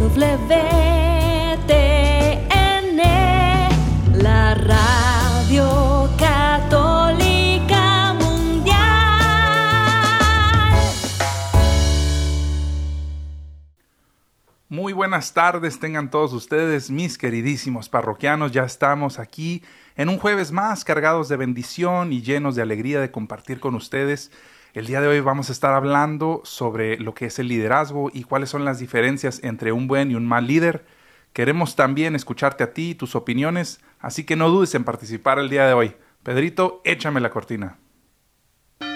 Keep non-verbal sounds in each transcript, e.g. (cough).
WTN, la radio católica mundial. Muy buenas tardes tengan todos ustedes, mis queridísimos parroquianos. Ya estamos aquí en un jueves más cargados de bendición y llenos de alegría de compartir con ustedes. El día de hoy vamos a estar hablando sobre lo que es el liderazgo y cuáles son las diferencias entre un buen y un mal líder. Queremos también escucharte a ti y tus opiniones, así que no dudes en participar el día de hoy. Pedrito, échame la cortina.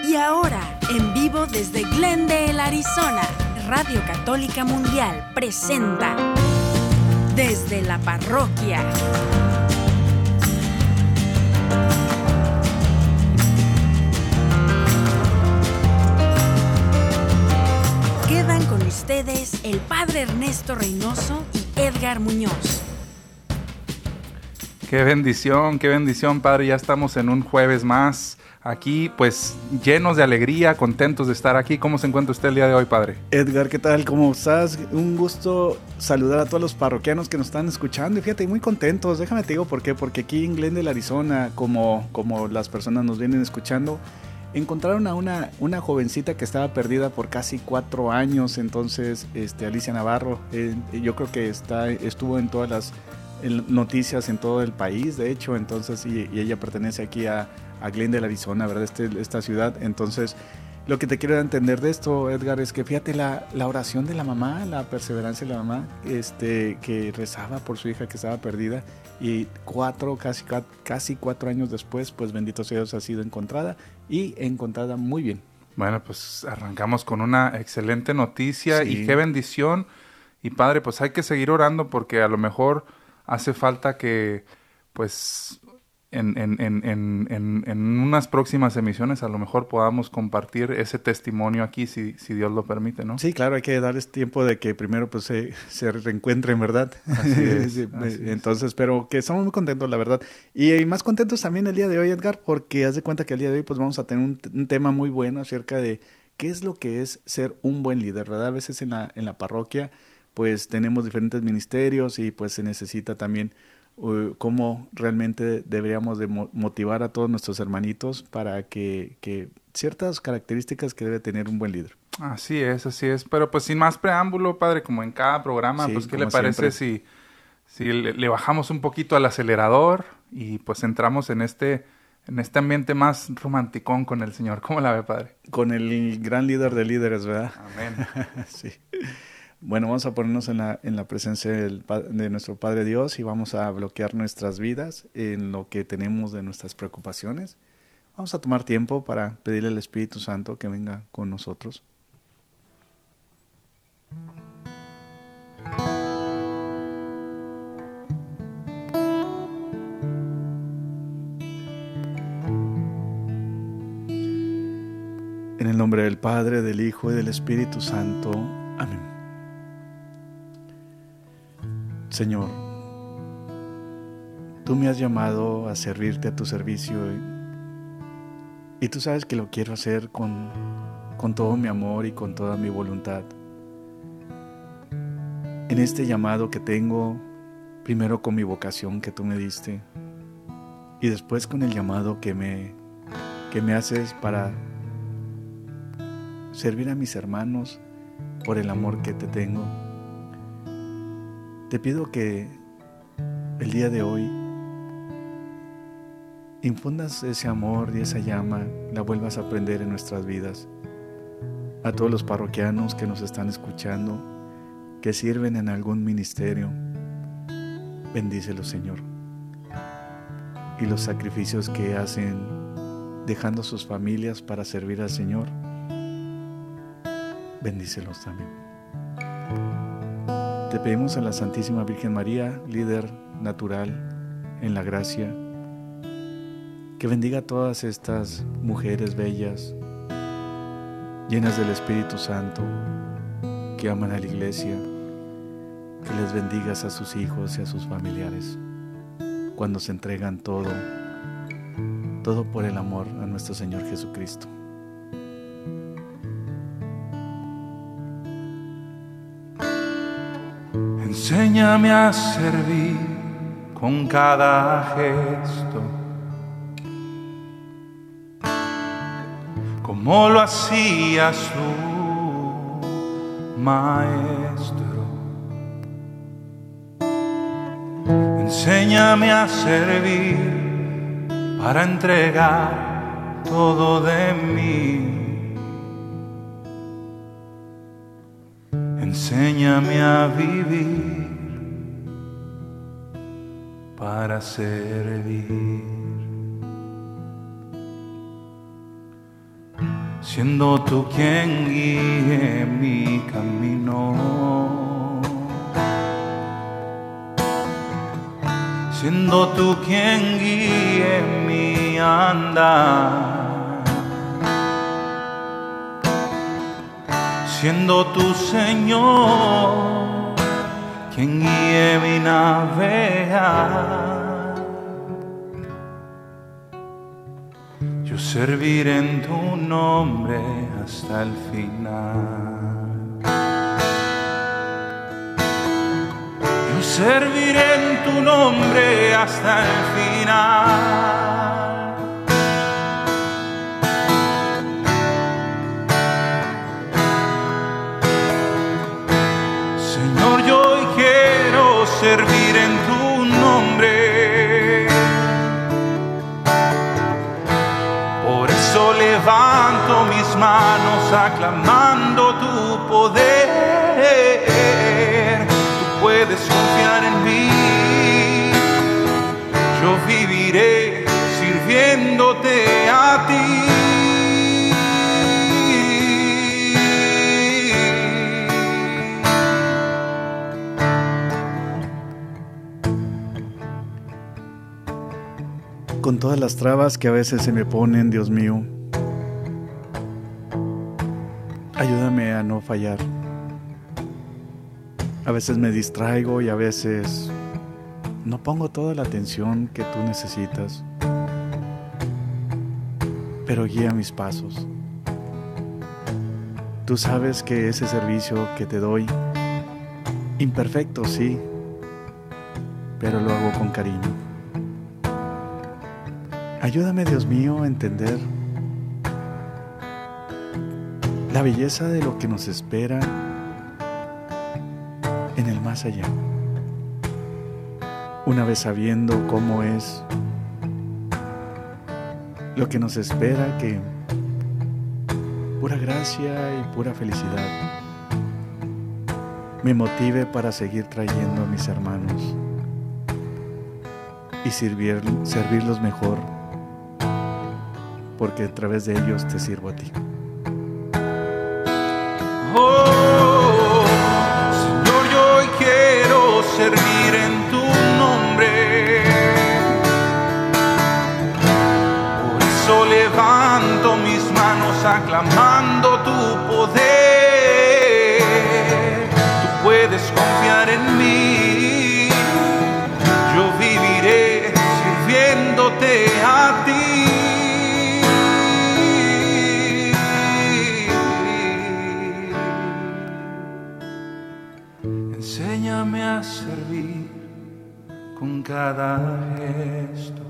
Y ahora, en vivo desde Glendale, Arizona, Radio Católica Mundial presenta Desde la Parroquia. Ustedes el Padre Ernesto Reynoso y Edgar Muñoz. Qué bendición, qué bendición, Padre. Ya estamos en un jueves más aquí, pues llenos de alegría, contentos de estar aquí. ¿Cómo se encuentra usted el día de hoy, Padre? Edgar, ¿qué tal? ¿Cómo estás? Un gusto saludar a todos los parroquianos que nos están escuchando. Y fíjate, muy contentos. Déjame te digo por qué. Porque aquí en Glendale, Arizona, como, como las personas nos vienen escuchando, encontraron a una, una jovencita que estaba perdida por casi cuatro años. Entonces, este, Alicia Navarro, yo creo que está, estuvo en todas las noticias en todo el país, de hecho. Entonces, y, y ella pertenece aquí a, a Glendale, Arizona, ¿verdad? Este, esta ciudad. Entonces, lo que te quiero entender de esto, Edgar, es que fíjate la, la, oración de la mamá, la perseverancia de la mamá, este, que rezaba por su hija que estaba perdida y cuatro, casi, casi cuatro años después, pues bendito sea Dios, ha sido encontrada y encontrada muy bien. Bueno, pues arrancamos con una excelente noticia sí. y qué bendición. Y padre, pues hay que seguir orando porque a lo mejor hace falta que, pues, en, en, en, en, unas próximas emisiones a lo mejor podamos compartir ese testimonio aquí, si, si Dios lo permite, ¿no? Sí, claro, hay que darles tiempo de que primero pues se, se reencuentren, ¿verdad? Así (laughs) es, sí, así Entonces, es. pero que estamos muy contentos, la verdad. Y, y, más contentos también el día de hoy, Edgar, porque haz de cuenta que el día de hoy pues vamos a tener un, un tema muy bueno acerca de qué es lo que es ser un buen líder, ¿verdad? A veces en la, en la parroquia pues tenemos diferentes ministerios y pues se necesita también cómo realmente deberíamos de motivar a todos nuestros hermanitos para que, que, ciertas características que debe tener un buen líder. Así es, así es. Pero pues sin más preámbulo, padre, como en cada programa, Sí, pues ¿qué le parece si, si le, le bajamos un poquito al acelerador y pues entramos en este en este ambiente más romanticón con el Señor. ¿Cómo la ve, Padre? Con el gran líder de líderes, ¿verdad? Amén. (laughs) sí. Bueno, vamos a ponernos en la, en la presencia de nuestro Padre Dios y vamos a bloquear nuestras vidas en lo que tenemos de nuestras preocupaciones. Vamos a tomar tiempo para pedirle al Espíritu Santo que venga con nosotros. En el nombre del Padre, del Hijo y del Espíritu Santo. Amén. Señor, tú me has llamado a servirte a tu servicio y, y tú sabes que lo quiero hacer con, con todo mi amor y con toda mi voluntad. En este llamado que tengo, primero con mi vocación que tú me diste y después con el llamado que me, que me haces para servir a mis hermanos por el amor que te tengo. Te pido que el día de hoy infundas ese amor y esa llama, la vuelvas a prender en nuestras vidas. A todos los parroquianos que nos están escuchando, que sirven en algún ministerio, bendícelos, Señor. Y los sacrificios que hacen dejando sus familias para servir al Señor, bendícelos también. Te pedimos a la Santísima Virgen María, líder natural en la gracia, que bendiga a todas estas mujeres bellas, llenas del Espíritu Santo, que aman a la iglesia, que les bendigas a sus hijos y a sus familiares, cuando se entregan todo, todo por el amor a nuestro Señor Jesucristo. Enséñame a servir con cada gesto, como lo hacías tú, maestro. Enséñame a servir para entregar todo de mí. Enséñame a vivir para servir. Siendo tú quien guíe mi camino. Siendo tú quien guíe mi andar. Siendo tu Señor quien guíe mi navegar. Yo serviré en tu nombre hasta el final. Yo serviré en tu nombre hasta el final. Levanto mis manos aclamando tu poder. Tú puedes confiar en mí. Yo viviré sirviéndote a ti. con todas las trabas que a veces se me ponen, Dios mío. No fallar. A veces me distraigo y a veces no pongo toda la atención que tú necesitas. Pero guía mis pasos. Tú sabes que ese servicio que te doy, imperfecto sí, pero lo hago con cariño. Ayúdame, Dios mío, a entender la belleza de lo que nos espera en el más allá. Una vez sabiendo cómo es lo que nos espera, que pura gracia y pura felicidad me motive para seguir trayendo a mis hermanos y servir, servirlos mejor porque a través de ellos te sirvo a ti. Servir cada gesto,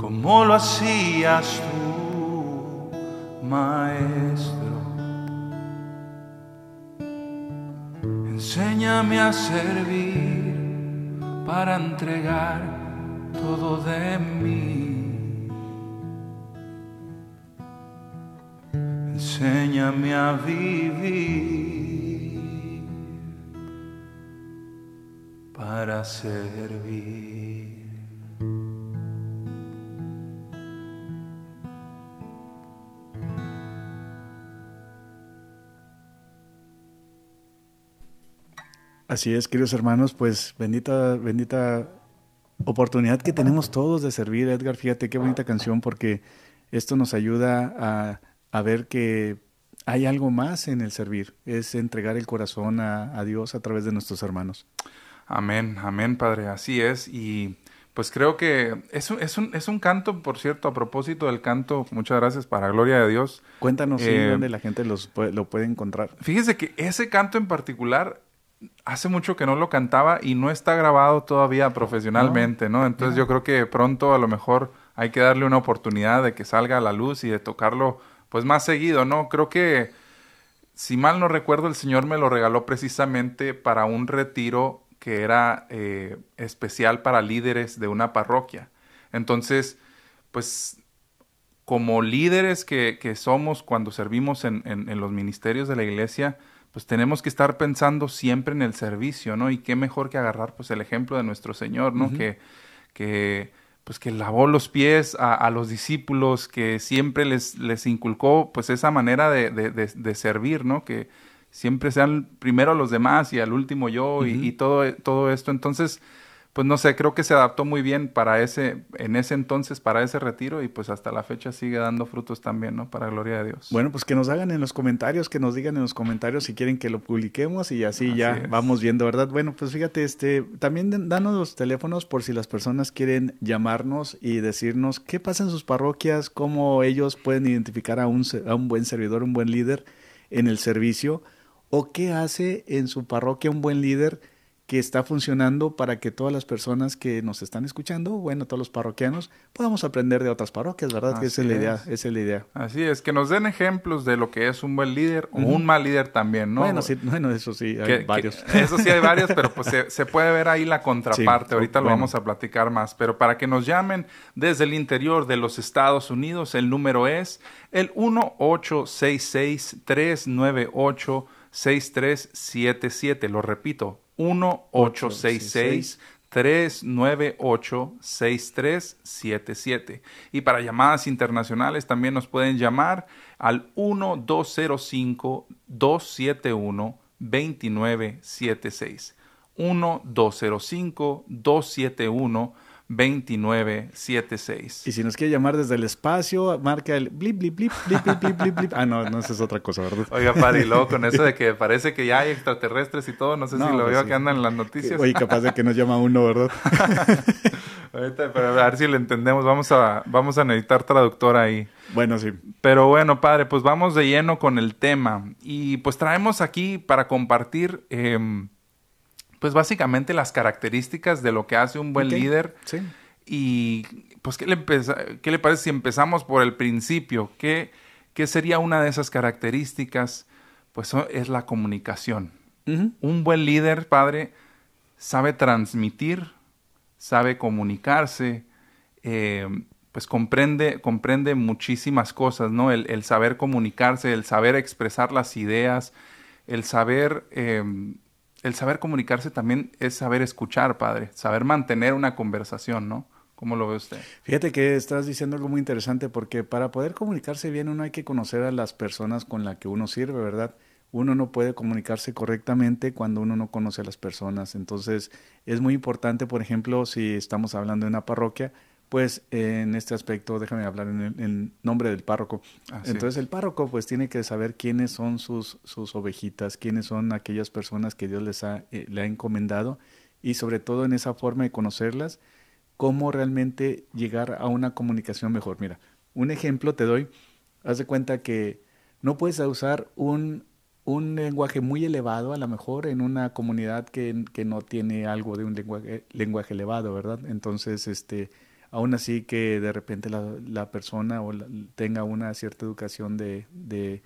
como lo hacías tú, maestro. Enséñame a servir para entregar todo de mí. Enséñame a vivir para servir. Así es, queridos hermanos, pues bendita, bendita oportunidad que tenemos todos de servir. Edgar, fíjate qué bonita canción porque esto nos ayuda a, a ver que hay algo más en el servir, es entregar el corazón a, a Dios a través de nuestros hermanos. Amén, amén, Padre, así es. Y pues creo que es un, es, un, es un canto, por cierto, a propósito del canto, muchas gracias, para gloria de Dios. Cuéntanos sí, Eh, dónde la gente los puede- lo puede encontrar. Fíjese que ese canto en particular hace mucho que no lo cantaba y no está grabado todavía profesionalmente, ¿no? Entonces yo creo que pronto a lo mejor hay que darle una oportunidad de que salga a la luz y de tocarlo pues más seguido, ¿no? Creo que si mal no recuerdo el Señor me lo regaló precisamente para un retiro que era eh, especial para líderes de una parroquia. Entonces, pues como líderes que, que somos cuando servimos en, en- en los ministerios de la iglesia, pues tenemos que estar pensando siempre en el servicio, ¿no? Y qué mejor que agarrar pues el ejemplo de nuestro Señor, ¿no? Que, que pues que lavó los pies a, a los discípulos, que siempre les, les inculcó pues esa manera de, de- de- de servir, ¿no? Que siempre sean primero los demás y al último yo y, y todo, todo esto. Entonces, pues no sé, creo que se adaptó muy bien para ese, en ese entonces, para ese retiro y pues hasta la fecha sigue dando frutos también, ¿no? Para gloria de Dios. Bueno, pues que nos hagan en los comentarios, que nos digan en los comentarios si quieren que lo publiquemos y así, Así ya es. vamos viendo, ¿verdad? Bueno, pues fíjate, este, también danos los teléfonos por si las personas quieren llamarnos y decirnos qué pasa en sus parroquias, cómo ellos pueden identificar a un, a un buen servidor, un buen líder en el servicio, o qué hace en su parroquia un buen líder que está funcionando para que todas las personas que nos están escuchando, bueno, todos los parroquianos, podamos aprender de otras parroquias, ¿verdad? que esa es la idea, es. esa es la idea. Así es, que nos den ejemplos de lo que es un buen líder o un mal líder también, ¿no? Bueno, sí, bueno, eso sí, hay Que- que- varios. (laughs) eso sí hay varios, pero pues se, se puede ver ahí la contraparte. Sí, Ahorita lo vamos a platicar más. Pero para que nos llamen desde el interior de los Estados Unidos, el número es el 1-866-398-6377. Lo repito, 1-866-398-6377. Y para llamadas internacionales también nos pueden llamar al 1-205-271-2976. 1-205-271-2976. Y si nos quiere llamar desde el espacio, marca el blip, blip, blip, blip, blip, blip, blip, blip. Ah, no, no, esa es otra cosa, ¿verdad? Oiga, padre, y luego con eso de (laughs) que parece que ya hay extraterrestres y todo, no sé No, si lo pues veo sí. que andan en las noticias. Oye, capaz de que nos llama uno, ¿verdad? (laughs) Ahorita, pero a ver si le entendemos, vamos a, vamos a necesitar traductor ahí. Bueno, sí. Pero bueno, padre, pues vamos de lleno con el tema. Y pues traemos aquí para compartir, em, pues básicamente las características de lo que hace un buen líder. Sí. Y pues, ¿qué le, qué le parece si empezamos por el principio? ¿Qué, qué sería una de esas características? Pues es la comunicación. Un buen líder, padre, sabe transmitir, sabe comunicarse, eh, pues comprende, comprende muchísimas cosas, ¿no? El, el saber comunicarse, el saber expresar las ideas, el saber, eh, el saber comunicarse también es saber escuchar, padre, saber mantener una conversación, ¿no? ¿Cómo lo ve usted? Fíjate que estás diciendo algo muy interesante porque para poder comunicarse bien uno hay que conocer a las personas con las que uno sirve, ¿verdad? Uno no puede comunicarse correctamente cuando uno no conoce a las personas. Entonces es muy importante, por ejemplo, si estamos hablando de una parroquia, pues en este aspecto déjame hablar en, el, en nombre del párroco. Así Entonces es. el párroco pues tiene que saber quiénes son sus, sus ovejitas, quiénes son aquellas personas que Dios les ha, eh, le ha encomendado y sobre todo en esa forma de conocerlas, cómo realmente llegar a una comunicación mejor. Mira, un ejemplo te doy. Haz de cuenta que no puedes usar un, un lenguaje muy elevado, a lo mejor en una comunidad que, que no tiene algo de un lenguaje, lenguaje elevado, ¿verdad? Entonces, este, aún así que de repente la, persona o la- tenga una cierta educación de, de,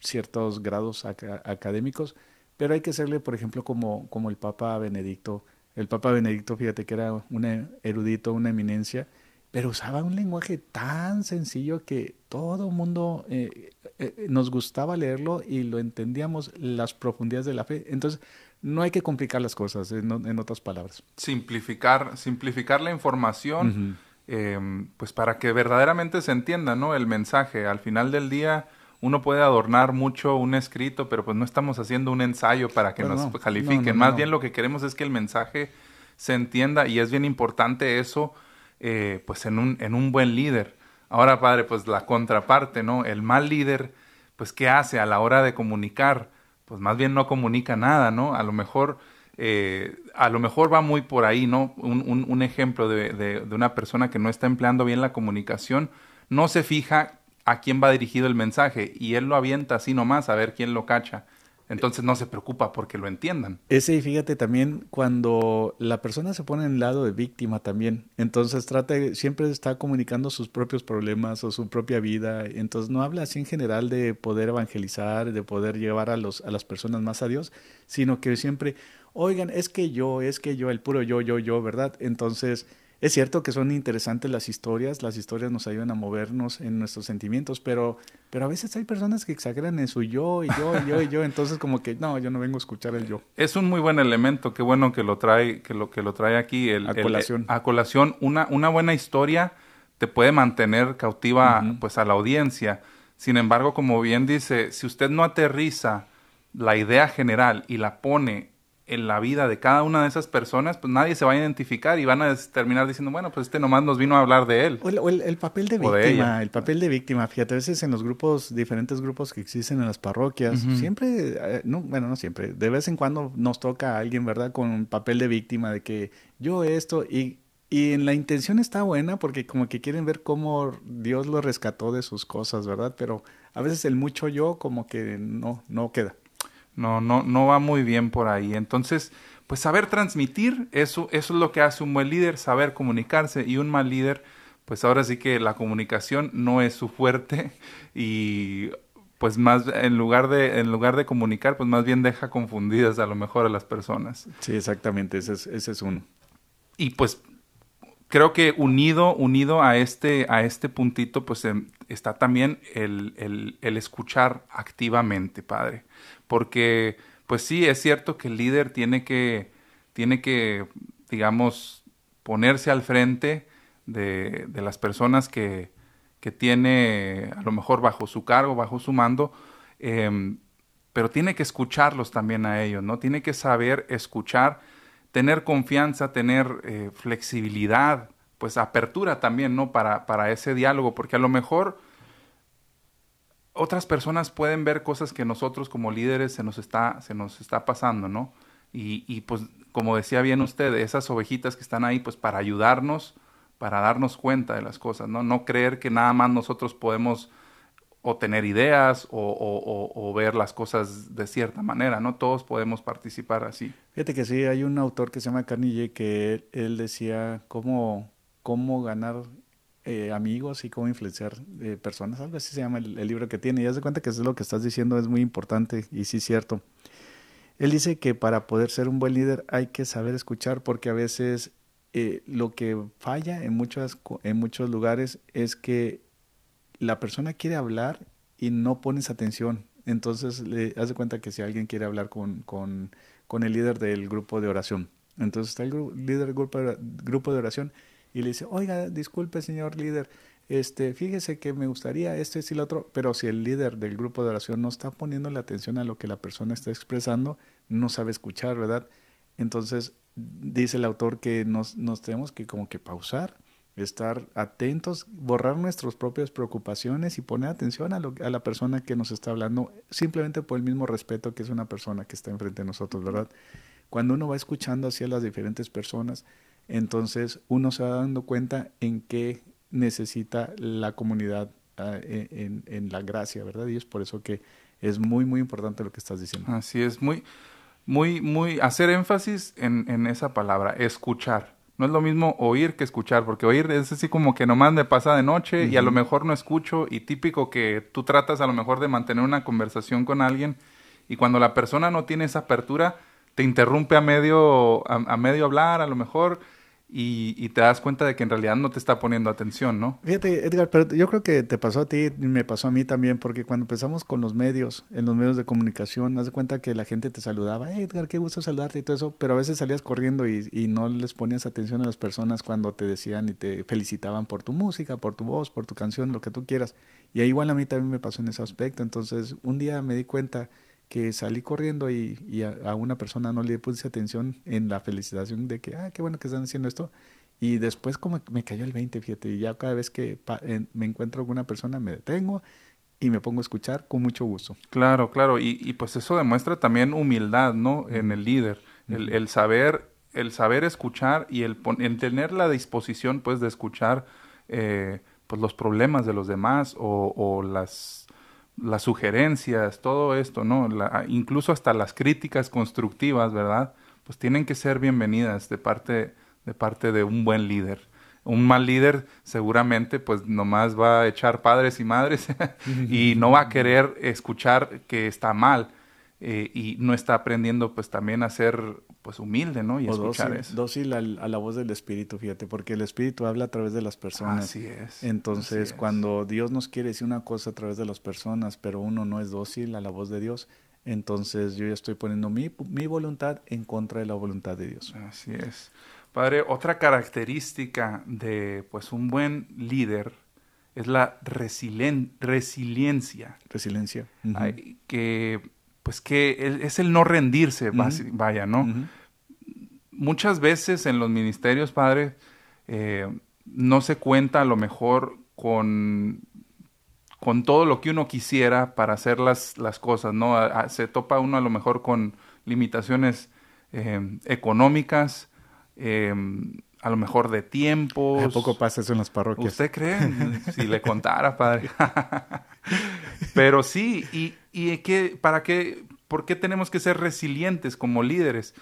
ciertos grados aca- académicos, pero hay que hacerle, por ejemplo, como, el Papa Benedicto. El Papa Benedicto, fíjate que era un erudito, una eminencia, pero usaba un lenguaje tan sencillo que todo mundo eh, eh, nos gustaba leerlo y lo entendíamos las profundidades de la fe. Entonces, no hay que complicar las cosas, en, en otras palabras. Simplificar, simplificar la información. eh, pues para que verdaderamente se entienda, ¿no? El mensaje. Al final del día, uno puede adornar mucho un escrito, pero pues no estamos haciendo un ensayo para que Pero nos no, califiquen. no, no, Más bien lo que queremos es que el mensaje se entienda y es bien importante eso, eh, pues en un, en un buen líder. Ahora, padre, pues la contraparte, ¿no? El mal líder, pues ¿qué hace a la hora de comunicar? Pues más bien no comunica nada, ¿no? A lo mejor eh, a lo mejor va muy por ahí, ¿no? Un, un, un ejemplo de, de, de, una persona que no está empleando bien la comunicación, no se fija a quién va dirigido el mensaje y él lo avienta así nomás a ver quién lo cacha. Entonces no se preocupa porque lo entiendan. Ese, y fíjate también cuando la persona se pone en el lado de víctima también, entonces trata, siempre está comunicando sus propios problemas o su propia vida, entonces no habla así en general de poder evangelizar, de poder llevar a, los, a las personas más a Dios, sino que siempre, oigan, es que yo, es que yo, el puro yo, yo, yo, ¿verdad? Entonces es cierto que son interesantes las historias, las historias nos ayudan a movernos en nuestros sentimientos, pero, pero a veces hay personas que exageran en su yo y yo y yo y yo, entonces como que no, yo no vengo a escuchar el yo. Es un muy buen elemento, qué bueno que lo trae, que lo que lo trae aquí el, a colación. El, a colación, una, una buena historia te puede mantener cautiva uh -huh. pues a la audiencia. Sin embargo, como bien dice, si usted no aterriza la idea general y la pone en la vida de cada una de esas personas, pues nadie se va a identificar y van a terminar diciendo, bueno, pues este nomás nos vino a hablar de él. O el, o el, el papel de víctima, de el papel de víctima, fíjate, a veces en los grupos, diferentes grupos que existen en las parroquias, uh -huh. siempre, eh, no, bueno, no siempre, de vez en cuando nos toca a alguien, ¿verdad? Con un papel de víctima, de que yo esto, y, y en la intención está buena porque como que quieren ver cómo Dios lo rescató de sus cosas, ¿verdad? Pero a veces el mucho yo como que no, no queda. No, no, no va muy bien por ahí. Entonces, pues saber transmitir, eso, eso es lo que hace un buen líder, saber comunicarse. Y un mal líder, pues ahora sí que la comunicación no es su fuerte. (laughs) Y pues más, en lugar de, en lugar de comunicar, pues más bien deja confundidas a lo mejor a las personas. Sí, exactamente, ese es, ese es uno. Y pues creo que unido, unido a este, a este puntito, pues eh, está también el, el, el escuchar activamente, padre porque pues sí, es cierto que el líder tiene que, tiene que digamos, ponerse al frente de, de las personas que, que, tiene a lo mejor bajo su cargo, bajo su mando, eh, pero tiene que escucharlos también a ellos, ¿no? Tiene que saber escuchar, tener confianza, tener eh, flexibilidad, pues apertura también, ¿no? Para, para ese diálogo, porque a lo mejor otras personas pueden ver cosas que nosotros como líderes se nos está, se nos está pasando, ¿no? Y, y, pues, como decía bien usted, esas ovejitas que están ahí, pues para ayudarnos, para darnos cuenta de las cosas, ¿no? No creer que nada más nosotros podemos o tener ideas o, o, ver las cosas de cierta manera, ¿no? Todos podemos participar así. Fíjate que sí, hay un autor que se llama Carnegie que él, él decía cómo, cómo ganar eh, amigos y cómo influenciar eh, personas, algo así se llama el, libro que tiene. Y haz de cuenta que eso es lo que estás diciendo, es muy importante y sí es cierto. Él dice que para poder ser un buen líder hay que saber escuchar porque a veces eh, lo que falla en, muchas, en muchos lugares es que la persona quiere hablar y no pones atención. Entonces, le haz de cuenta que si alguien quiere hablar con, con, con el líder del grupo de oración, entonces está el líder del grupo, grupo de oración y le dice, oiga, disculpe señor líder, este, fíjese que me gustaría esto, esto y lo otro, pero si el líder del grupo de oración no está poniendo la atención a lo que la persona está expresando, no sabe escuchar, ¿verdad? Entonces, dice el autor que nos, tenemos que como que pausar, estar atentos, borrar nuestras propias preocupaciones y poner atención a, lo, a la persona que nos está hablando, simplemente por el mismo respeto que es una persona que está enfrente de nosotros, ¿verdad? Cuando uno va escuchando hacia las diferentes personas, entonces uno se va dando cuenta en qué necesita la comunidad uh, en, en, la gracia, ¿verdad? Y es por eso que es muy, muy importante lo que estás diciendo. Así es, muy, muy, muy, hacer énfasis en, en esa palabra, escuchar. No es lo mismo oír que escuchar, porque oír es así como que nomás me pasa de noche uh -huh. y a lo mejor no escucho y típico que tú tratas a lo mejor de mantener una conversación con alguien y cuando la persona no tiene esa apertura, te interrumpe a medio, a, medio hablar, a lo mejor y, te das cuenta de que en realidad no te está poniendo atención, ¿no? Fíjate, Edgar, pero yo creo que te pasó a ti y me pasó a mí también, porque cuando empezamos con los medios, en los medios de comunicación, haz de cuenta que la gente te saludaba, hey, Edgar, qué gusto saludarte y todo eso, pero a veces salías corriendo y, y, no les ponías atención a las personas cuando te decían y te felicitaban por tu música, por tu voz, por tu canción, lo que tú quieras. Y ahí igual a mí también me pasó en ese aspecto. Entonces, un día me di cuenta que salí corriendo y, y a, a, una persona no le puse atención en la felicitación de que, ah, qué bueno que están haciendo esto. Y después como me cayó el 20, fíjate, y ya cada vez que en, me encuentro alguna persona me detengo y me pongo a escuchar con mucho gusto. Claro, claro, y, y pues eso demuestra también humildad, ¿no? En el líder. el, el saber, el saber escuchar y el, el tener la disposición, pues, de escuchar, eh, pues, los problemas de los demás o, o las, las sugerencias, todo esto, ¿no? La- incluso hasta las críticas constructivas, ¿verdad? Pues tienen que ser bienvenidas de parte, de parte de un buen líder. Un mal líder seguramente pues nomás va a echar padres y madres (laughs) y no va a querer escuchar que está mal eh, y no está aprendiendo pues también a ser pues humilde, ¿no? Y O escuchar dócil, eso. dócil al- a la voz del Espíritu, fíjate, porque el Espíritu habla a través de las personas. Así es. Entonces, así es. cuando Dios nos quiere decir una cosa a través de las personas, pero uno no es dócil a la voz de Dios, entonces yo ya estoy poniendo mi, mi voluntad en contra de la voluntad de Dios. Así es. Padre, otra característica de pues un buen líder es la resilien- resiliencia, Resiliencia. Ay, que pues que es el no rendirse, vaya, ¿no? Muchas veces en los ministerios, Padre, eh, no se cuenta a lo mejor con, con todo lo que uno quisiera para hacer las, las cosas, ¿no? A- a- se topa uno a lo mejor con limitaciones eh, económicas, eh, a lo mejor de tiempos. ¿A poco pasa eso en las parroquias? ¿Usted cree? (laughs) si le contara, padre. (laughs) Pero sí, y, y que, ¿para qué? ¿Por qué tenemos que ser resilientes como líderes?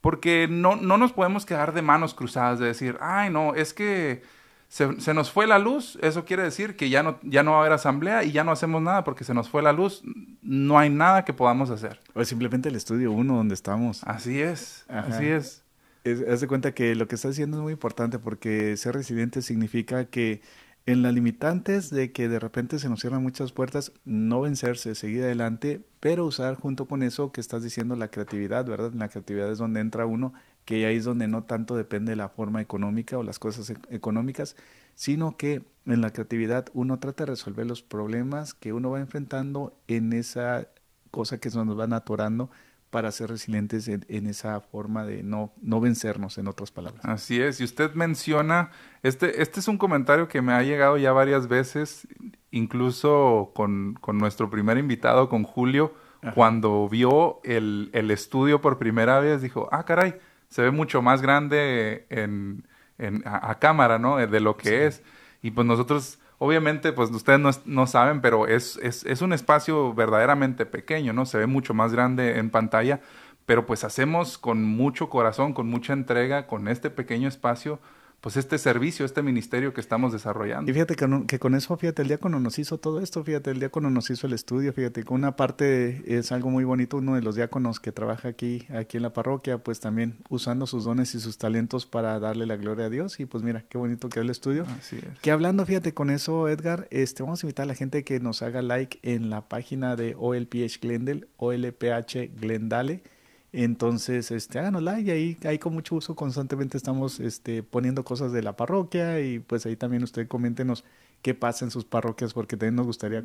Porque no, no nos podemos quedar de manos cruzadas de decir, ay, no, es que se, se nos fue la luz, eso quiere decir que ya no, ya no va a haber asamblea y ya no hacemos nada porque se nos fue la luz, no hay nada que podamos hacer. O simplemente el estudio uno donde estamos. Así es, Ajá. así es. Es, haz de cuenta que lo que está diciendo es muy importante porque ser resiliente significa que en las limitantes de que de repente se nos cierran muchas puertas, no vencerse, seguir adelante, pero usar junto con eso que estás diciendo la creatividad, ¿verdad? En la creatividad es donde entra uno, que ahí es donde no tanto depende de la forma económica o las cosas económicas, sino que en la creatividad uno trata de resolver los problemas que uno va enfrentando en esa cosa que se nos van atorando para ser resilientes en, en esa forma de no, no vencernos, en otras palabras. Así es, y usted menciona, este, este es un comentario que me ha llegado ya varias veces, incluso con, con nuestro primer invitado, con Julio, Ajá. cuando vio el, el estudio por primera vez, dijo, ah, caray, se ve mucho más grande en, en- a, a cámara, ¿no? De lo que es. Y pues nosotros, obviamente, pues ustedes no, no saben, pero es, es, es un espacio verdaderamente pequeño, ¿no? Se ve mucho más grande en pantalla, pero pues hacemos con mucho corazón, con mucha entrega, con este pequeño espacio, pues este servicio, este ministerio que estamos desarrollando. Y fíjate que, no- que con eso, fíjate, el diácono nos hizo todo esto, fíjate, el diácono nos hizo el estudio, fíjate, con una parte es algo muy bonito, uno de los diáconos que trabaja aquí, aquí en la parroquia, pues también usando sus dones y sus talentos para darle la gloria a Dios, y pues mira, qué bonito quedó el estudio. Así es. Que hablando, fíjate, con eso, Edgar, este, vamos a invitar a la gente que nos haga like en la página de OLPH Glendale, OLPH Glendale. Entonces, este, háganos like ahí, ahí con mucho gusto constantemente estamos este, poniendo cosas de la parroquia y pues ahí también usted coméntenos qué pasa en sus parroquias porque también nos gustaría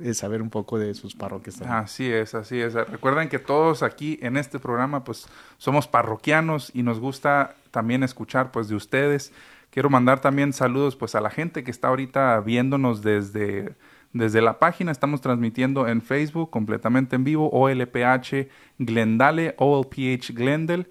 eh, saber un poco de sus parroquias también. Así es, así es. Recuerden que todos aquí en este programa pues somos parroquianos y nos gusta también escuchar pues de ustedes. Quiero mandar también saludos pues a la gente que está ahorita viéndonos desde, desde la página. Estamos transmitiendo en Facebook completamente en vivo OLPH Glendale, OLPH Glendale.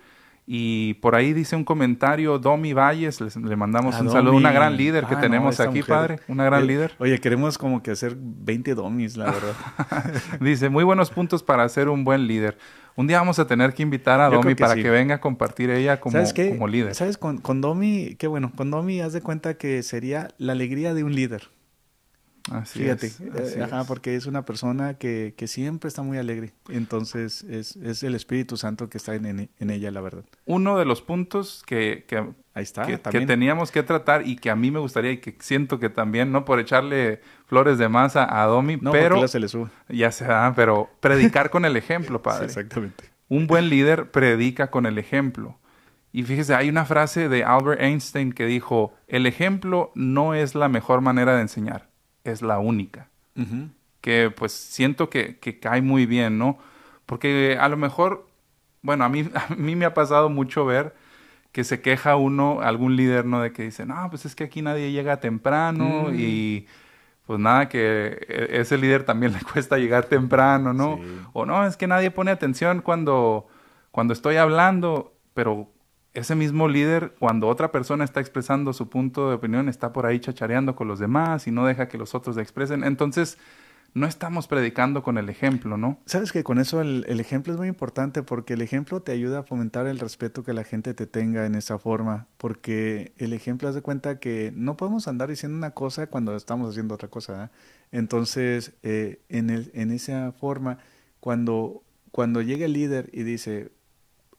Y por ahí dice un comentario, Domi Valles, les- le mandamos A un saludo, una gran líder que Ah, tenemos aquí, mujer. padre, una gran líder. Oye, queremos como que hacer 20 domis, la verdad. (laughs) Dice, muy buenos puntos para ser un buen líder. Un día vamos a tener que invitar a Yo Domi que para sí. que venga a compartir ella como, ¿Sabes qué? como líder. ¿Sabes? Con, con Domi, qué bueno, con Domi haz de cuenta que sería la alegría de un líder. Así Fíjate, es, eh, así ajá, es. porque es una persona que, que siempre está muy alegre. Entonces es, es el Espíritu Santo que está en, en- en ella, la verdad. Uno de los puntos que, que, Ahí está, que- teníamos que tratar y que a mí me gustaría y que siento que también, no por echarle flores de masa a Domi, no, pero porque se le sube. ya sea, pero predicar con el ejemplo, (laughs) padre. Sí, exactamente. Un buen líder predica con el ejemplo. Y fíjese, hay una frase de Albert Einstein que dijo, el ejemplo no es la mejor manera de enseñar, es la única. Que pues siento que, que cae muy bien, ¿no? Porque a lo mejor, bueno, a mí, (laughs) a mí me ha pasado mucho ver que se queja uno, algún líder, ¿no? De que dice, no, pues es que aquí nadie llega temprano Mm. y pues nada, que e- ese líder también (laughs) le cuesta llegar temprano, ¿no? Sí. O no, es que nadie pone atención cuando, cuando estoy hablando, pero ese mismo líder, cuando otra persona está expresando su punto de opinión, está por ahí chachareando con los demás y no deja que los otros expresen. Entonces, no estamos predicando con el ejemplo, ¿no? Sabes que con eso el, ejemplo es muy importante porque el ejemplo te ayuda a fomentar el respeto que la gente te tenga en esa forma, porque el ejemplo hace cuenta que no podemos andar diciendo una cosa cuando estamos haciendo otra cosa. ¿eh? Entonces, eh, en esa forma, cuando, cuando llega el líder y dice,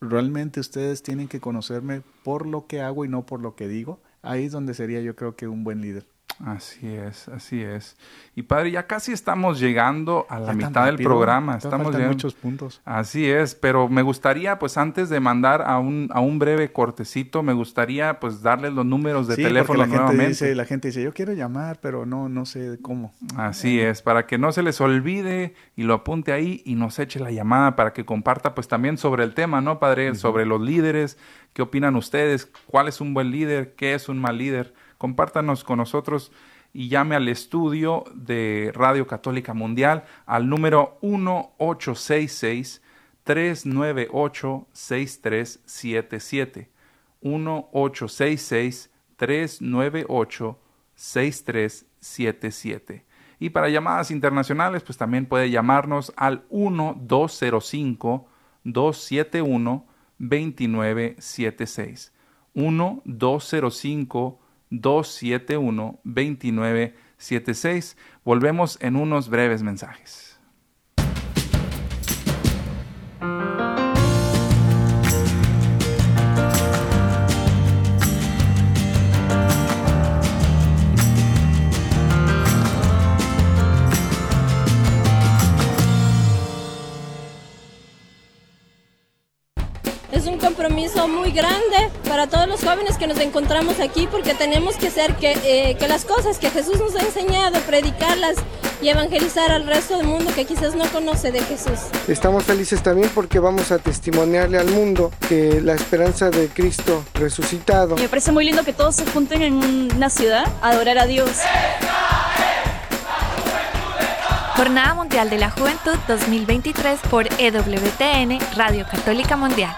realmente ustedes tienen que conocerme por lo que hago y no por lo que digo, ahí es donde sería yo creo que un buen líder. Así es, así es. Y padre, ya casi estamos llegando a la mitad del programa. Estamos en muchos puntos. Así es, pero me gustaría, pues antes de mandar a un, a un breve cortecito, me gustaría pues darles los números de sí, teléfono la nuevamente. Gente dice, la gente dice, yo quiero llamar, pero no, no sé cómo. Así es, para que no se les olvide y lo apunte ahí y nos eche la llamada para que comparta pues también sobre el tema, ¿no, padre? Uh -huh. Sobre los líderes, qué opinan ustedes, cuál es un buen líder, qué es un mal líder compártanos con nosotros y llame al estudio de Radio Católica Mundial al número 1866 398 6377 1866 398 6377 y para llamadas internacionales pues también puede llamarnos al 1205 271 2976 1205 271-2976. Volvemos en unos breves mensajes. Compromiso muy grande para todos los jóvenes que nos encontramos aquí porque tenemos que hacer que, eh, que, las cosas que Jesús nos ha enseñado, predicarlas y evangelizar al resto del mundo que quizás no conoce de Jesús. Estamos felices también porque vamos a testimoniarle al mundo que la esperanza de Cristo resucitado. Me parece muy lindo que todos se junten en una ciudad a adorar a Dios. Jornada Mundial de la Juventud 2023 por EWTN, Radio Católica Mundial.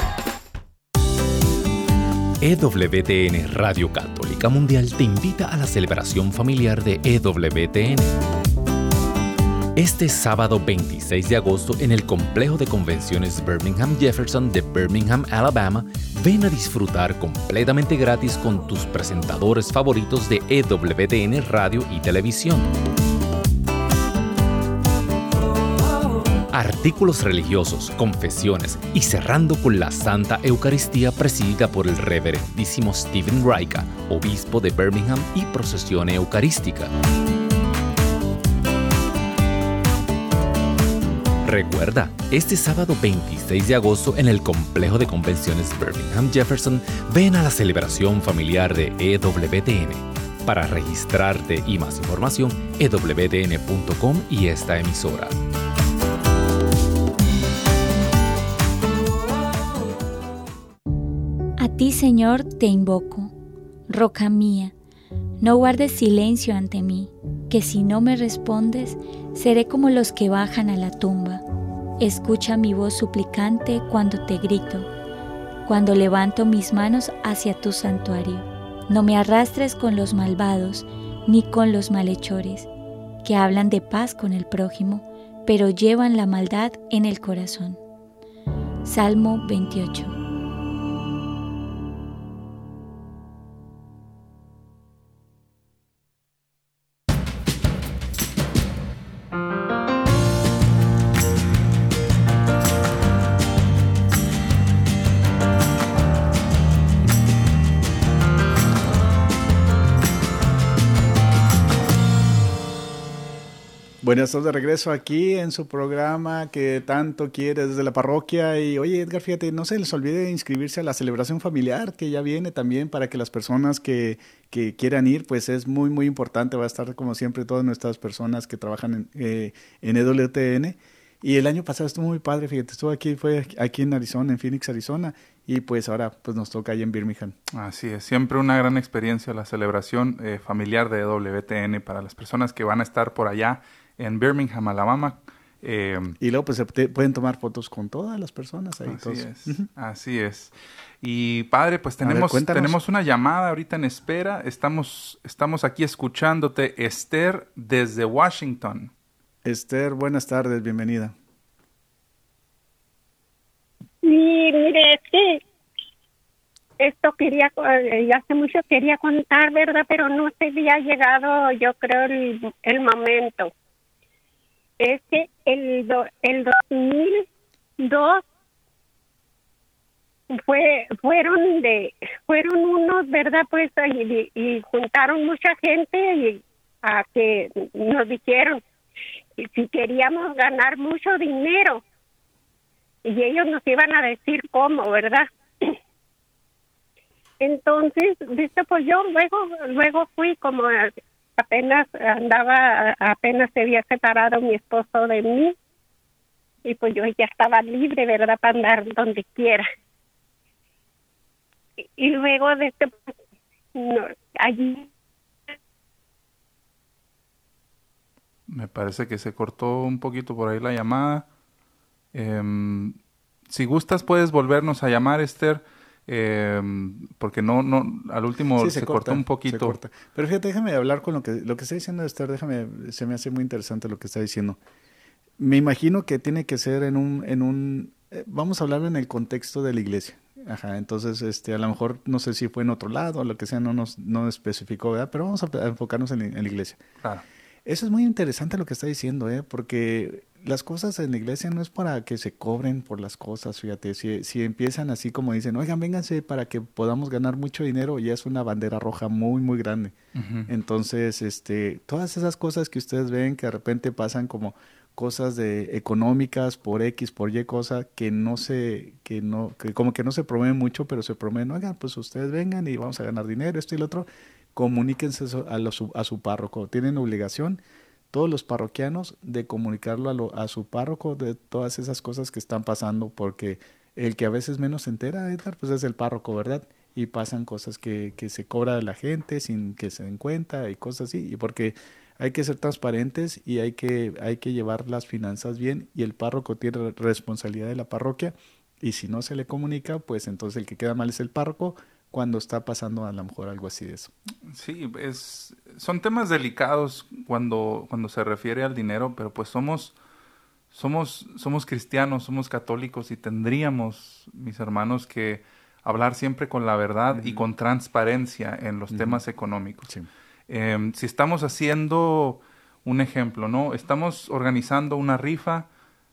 EWTN Radio Católica Mundial te invita a la celebración familiar de EWTN. Este sábado 26 de agosto en el complejo de convenciones Birmingham Jefferson de Birmingham, Alabama, ven a disfrutar completamente gratis con tus presentadores favoritos de EWTN Radio y Televisión. Artículos religiosos, confesiones y cerrando con la Santa Eucaristía presidida por el reverendísimo Stephen Raika, obispo de Birmingham y procesión eucarística. Recuerda, este sábado 26 de agosto en el complejo de convenciones Birmingham Jefferson, ven a la celebración familiar de EWTN. Para registrarte y más información, ewtn.com y esta emisora. Ti, Señor, te invoco, roca mía, no guardes silencio ante mí, que si no me respondes, seré como los que bajan a la tumba. Escucha mi voz suplicante cuando te grito, cuando levanto mis manos hacia tu santuario. No me arrastres con los malvados, ni con los malhechores, que hablan de paz con el prójimo, pero llevan la maldad en el corazón. Salmo 28. Bueno, estamos de regreso aquí en su programa que tanto quiere desde la parroquia. Y oye, Edgar, fíjate, no se les olvide inscribirse a la celebración familiar que ya viene también para que las personas que, que quieran ir, pues es muy, muy importante. Va a estar, como siempre, todas nuestras personas que trabajan en, eh, en EWTN. Y el año pasado estuvo muy padre, fíjate, estuvo aquí, fue aquí en Arizona, en Phoenix, Arizona. Y pues ahora pues nos toca ahí en Birmingham. Así es, siempre una gran experiencia la celebración eh, familiar de EWTN para las personas que van a estar por allá en Birmingham, Alabama. Eh, y luego pues se te- pueden tomar fotos con todas las personas ahí. Así todos. es, así es. Y padre, pues ver, tenemos, tenemos una llamada ahorita en espera. Estamos, estamos aquí escuchándote, Esther, desde Washington. Esther, buenas tardes, bienvenida. Sí, mire, es que esto quería, eh, ya hace mucho quería contar, ¿verdad? Pero no se había llegado, yo creo, el, el momento. Es que el, do- el 2002 fue, fueron de, fueron unos, ¿verdad? Pues, y, y juntaron mucha gente y a que nos dijeron si queríamos ganar mucho dinero y ellos nos iban a decir cómo, ¿verdad? (clears throat) Entonces, viste, pues yo luego, luego fui como apenas andaba, apenas se había separado mi esposo de mí y pues yo ya estaba libre, ¿verdad? Para andar donde quiera. Y, luego de este, no, allí Me parece que se cortó un poquito por ahí la llamada. Em, si gustas, puedes volvernos a llamar, Esther, em, porque no, no, al último Sí, se, cortó corta, un se poquito. corta. Pero fíjate, déjame hablar con lo que, lo que está diciendo Esther, déjame, se me hace muy interesante lo que está diciendo. Me imagino que tiene que ser en un, en un, eh, vamos a hablar en el contexto de la iglesia. Ajá, entonces, este, a lo mejor, no sé si fue en otro lado o lo que sea, no nos, no especificó, ¿verdad? Pero vamos a, a enfocarnos en la iglesia. Claro. Eso es muy interesante lo que está diciendo, ¿eh? Porque las cosas en la iglesia no es para que se cobren por las cosas, fíjate, si, si empiezan así como dicen, oigan, vénganse para que podamos ganar mucho dinero, ya es una bandera roja muy, muy grande. Entonces, este, todas esas cosas que ustedes ven que de repente pasan como cosas de económicas por X, por Y cosa que no se, que no, que como que no se promueven mucho, pero se promueven, oigan, pues ustedes vengan y vamos a ganar dinero, esto y lo otro, comuníquense a, a su párroco, tienen obligación todos los parroquianos de comunicarlo a, lo- a su párroco de todas esas cosas que están pasando, porque el que a veces menos se entera, Edgar, pues es el párroco, ¿verdad? Y pasan cosas que, que se cobra de la gente sin que se den cuenta y cosas así, y porque hay que ser transparentes y hay que, hay que llevar las finanzas bien y el párroco tiene responsabilidad de la parroquia y si no se le comunica, pues entonces el que queda mal es el párroco cuando está pasando a lo mejor algo así de eso. Sí, es, son temas delicados cuando, cuando se refiere al dinero, pero pues somos, somos, somos cristianos, somos católicos y tendríamos, mis hermanos, que hablar siempre con la verdad y con transparencia en los temas económicos. Sí. Em, si estamos haciendo un ejemplo, ¿no? Estamos organizando una rifa,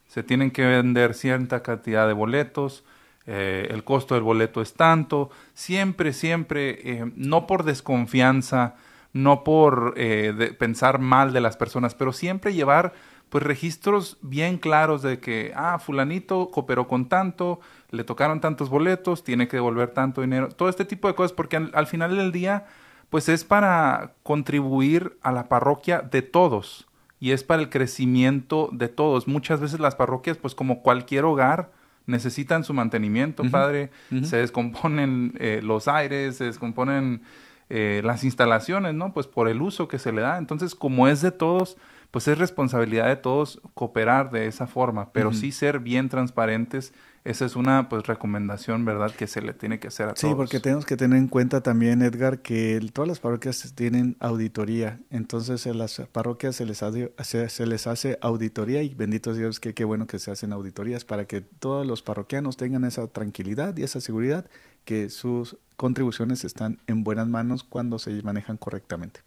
se tienen que vender cierta cantidad de boletos, eh, el costo del boleto es tanto, siempre, siempre, eh, no por desconfianza, no por eh, de- pensar mal de las personas, pero siempre llevar pues registros bien claros de que, ah, fulanito cooperó con tanto, le tocaron tantos boletos, tiene que devolver tanto dinero, todo este tipo de cosas, porque al, al final del día, pues es para contribuir a la parroquia de todos y es para el crecimiento de todos. Muchas veces las parroquias, pues como cualquier hogar, necesitan su mantenimiento, padre. Se descomponen eh, los aires, se descomponen eh, las instalaciones, ¿no? Pues por el uso que se le da. Entonces, como es de todos, pues es responsabilidad de todos cooperar de esa forma, pero sí ser bien transparentes. Esa es una pues recomendación, ¿verdad? Que se le tiene que hacer a Sí, todos. porque tenemos que tener en cuenta también, Edgar, que el- todas las parroquias tienen auditoría. Entonces, a las parroquias se les, hace, se, se les hace auditoría y bendito Dios que qué bueno que se hacen auditorías para que todos los parroquianos tengan esa tranquilidad y esa seguridad que sus contribuciones están en buenas manos cuando se manejan correctamente.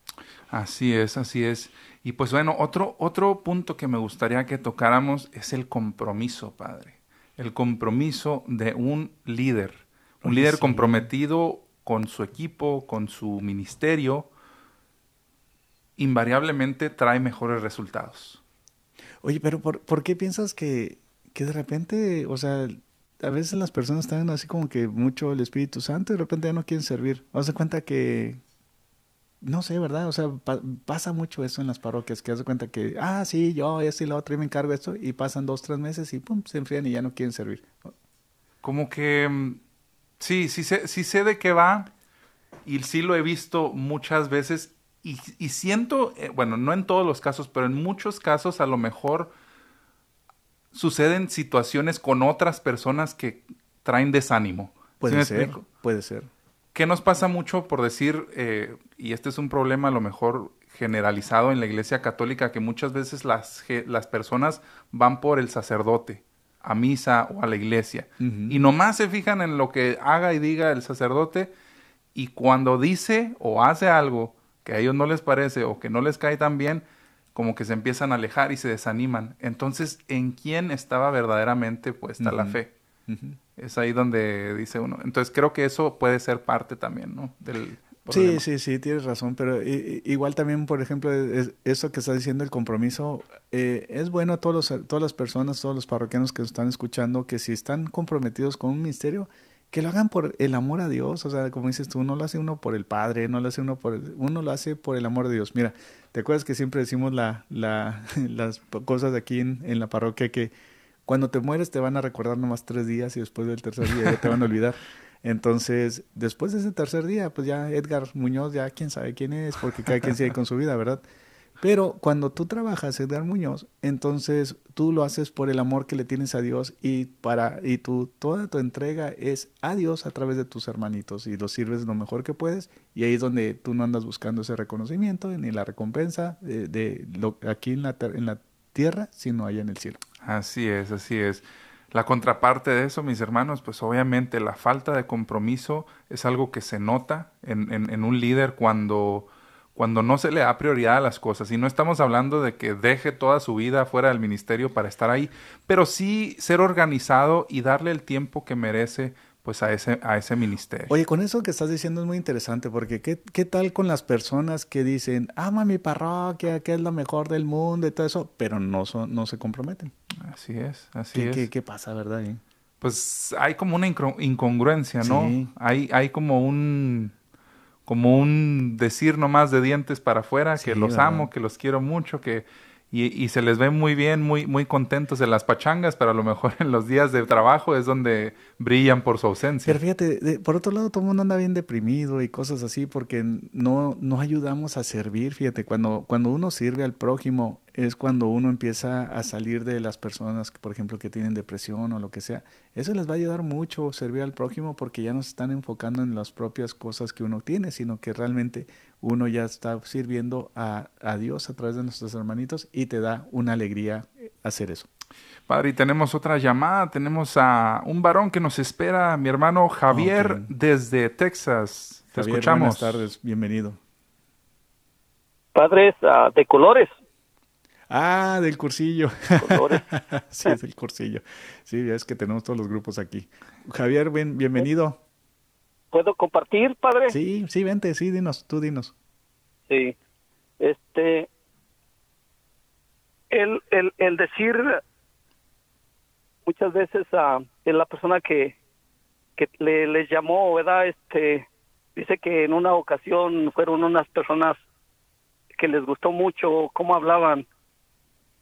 Así es, así es. Y pues bueno, otro, otro punto que me gustaría que tocáramos es el compromiso, padre. El compromiso de un líder. Un líder sí. comprometido con su equipo, con su ministerio, invariablemente trae mejores resultados. Oye, pero ¿por, por qué piensas que, que de repente, o sea, a veces las personas están así como que mucho el Espíritu Santo y de repente ya no quieren servir? De cuenta que, no sé, ¿verdad? O sea, pa- pasa mucho eso en las parroquias, que haz de cuenta que, ah, sí, yo, esto y lo otro, y me encargo de esto, y pasan dos, tres meses y pum, se enfrían y ya no quieren servir. Como que mm, sí, sí sé, sí sé de qué va y sí lo he visto muchas veces y, y siento, eh, bueno, no en todos los casos, pero en muchos casos a lo mejor suceden situaciones con otras personas que traen desánimo. Puede ser, puede ser. ¿Qué nos pasa mucho por decir, eh, y este es un problema a lo mejor generalizado en la iglesia católica, que muchas veces las, las personas van por el sacerdote a misa o a la iglesia y nomás se fijan en lo que haga y diga el sacerdote y cuando dice o hace algo que a ellos no les parece o que no les cae tan bien, como que se empiezan a alejar y se desaniman. Entonces, ¿en quién estaba verdaderamente puesta la fe? Es ahí donde dice uno. Entonces, creo que eso puede ser parte también, ¿no? Del sí, sí, sí, tienes razón, pero igual también, por ejemplo, eso que está diciendo el compromiso, eh, es bueno a todos los, todas las personas, todos los parroquianos que están escuchando, que si están comprometidos con un ministerio, que lo hagan por el amor a Dios, o sea, como dices tú, no lo hace uno por el Padre, no lo hace uno por el, uno lo hace por el amor de Dios. Mira, ¿te acuerdas que siempre decimos la, la, (laughs) las cosas de aquí en, en, la parroquia que cuando te mueres te van a recordar nomás tres días y después del tercer día ya te van a olvidar? (laughs) Entonces, después de ese tercer día, pues ya Edgar Muñoz, ya quién sabe quién es, porque cada quien sigue con su vida, ¿verdad? Pero cuando tú trabajas, Edgar Muñoz, entonces tú lo haces por el amor que le tienes a Dios y para y tú toda tu entrega es a Dios a través de tus hermanitos y los sirves lo mejor que puedes y ahí es donde tú no andas buscando ese reconocimiento ni la recompensa de, aquí en la, en la tierra, sino allá en el cielo. Así es, así es. La contraparte de eso, mis hermanos, pues obviamente la falta de compromiso es algo que se nota en, en, un líder cuando, cuando no se le da prioridad a las cosas. Y no estamos hablando de que deje toda su vida fuera del ministerio para estar ahí, pero sí ser organizado y darle el tiempo que merece pues a ese, a ese ministerio. Oye, con eso que estás diciendo es muy interesante, porque ¿qué, qué tal con las personas que dicen, ama mi parroquia, que es lo mejor del mundo y todo eso, pero no, son, no se comprometen? Así es, así es. ¿qué, ¿Qué pasa, verdad? Pues hay como una incongruencia, ¿no? Hay, hay como un como un decir nomás de dientes para afuera, que los amo, que los quiero mucho, que y, y, se les ve muy bien, muy, muy contentos en las pachangas, pero a lo mejor (laughs) en los días de trabajo es donde brillan por su ausencia. Pero fíjate, por otro lado, todo el mundo anda bien deprimido y cosas así porque no, no ayudamos a servir. Fíjate, cuando, cuando uno sirve al prójimo, es cuando uno empieza a salir de las personas, por ejemplo, que tienen depresión o lo que sea. Eso les va a ayudar mucho servir al prójimo porque ya no se están enfocando en las propias cosas que uno tiene, sino que realmente uno ya está sirviendo a, a Dios a través de nuestros hermanitos y te da una alegría hacer eso. Padre, y tenemos otra llamada. Tenemos a un varón que nos espera, mi hermano Javier desde Texas. Te escuchamos. Buenas tardes, bienvenido. Padres uh, de colores. Ah, del cursillo. (laughs) sí, es el cursillo. Sí, es que tenemos todos los grupos aquí. Javier, bienvenido. ¿Puedo compartir, padre? Sí, sí, vente, sí, dinos, tú dinos. Sí. Este, el, el, el decir muchas veces a la persona que, que le, les llamó, ¿verdad? Este, dice que en una ocasión fueron unas personas que les gustó mucho cómo hablaban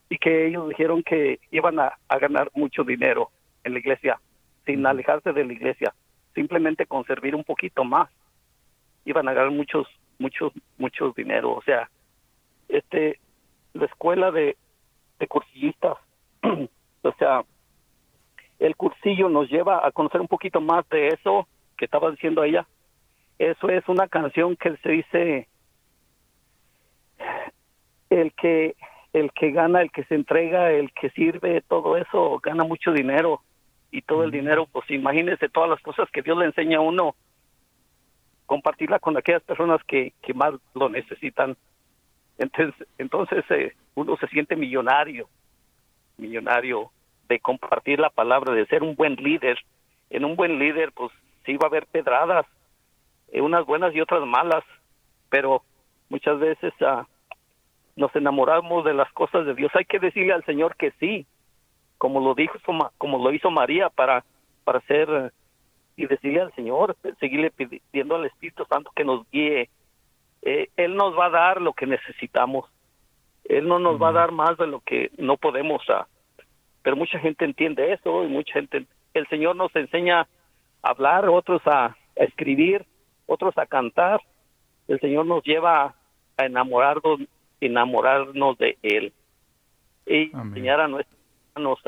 y que ellos dijeron que iban a, ganar mucho dinero en la iglesia, sin alejarse de la iglesia, simplemente con servir un poquito más, iban a ganar muchos, muchos, muchos dinero. O sea, este, la escuela de, de cursillistas, (clears throat) o sea, el cursillo nos lleva a conocer un poquito más de eso que estaba diciendo ella. Eso es una canción que se dice el que el que gana, el que se entrega, el que sirve, todo eso gana mucho dinero y todo el dinero, pues imagínese todas las cosas que Dios le enseña a uno, compartirla con aquellas personas que, que más lo necesitan. Entonces, entonces eh, uno se siente millonario, millonario de compartir la palabra, de ser un buen líder. En un buen líder, pues sí va a haber pedradas, eh, unas buenas y otras malas, pero muchas veces uh, nos enamoramos de las cosas de Dios. Hay que decirle al Señor que sí, como lo dijo, como lo hizo María para para ser y decirle al Señor, seguirle pidiendo al Espíritu Santo que nos guíe. Eh, él nos va a dar lo que necesitamos. Él no nos va a dar más de lo que no podemos. Uh, pero mucha gente entiende eso y mucha gente. El Señor nos enseña a hablar, otros a, a escribir, otros a cantar. El Señor nos lleva a enamorarnos enamorarnos de Él y enseñar a nuestros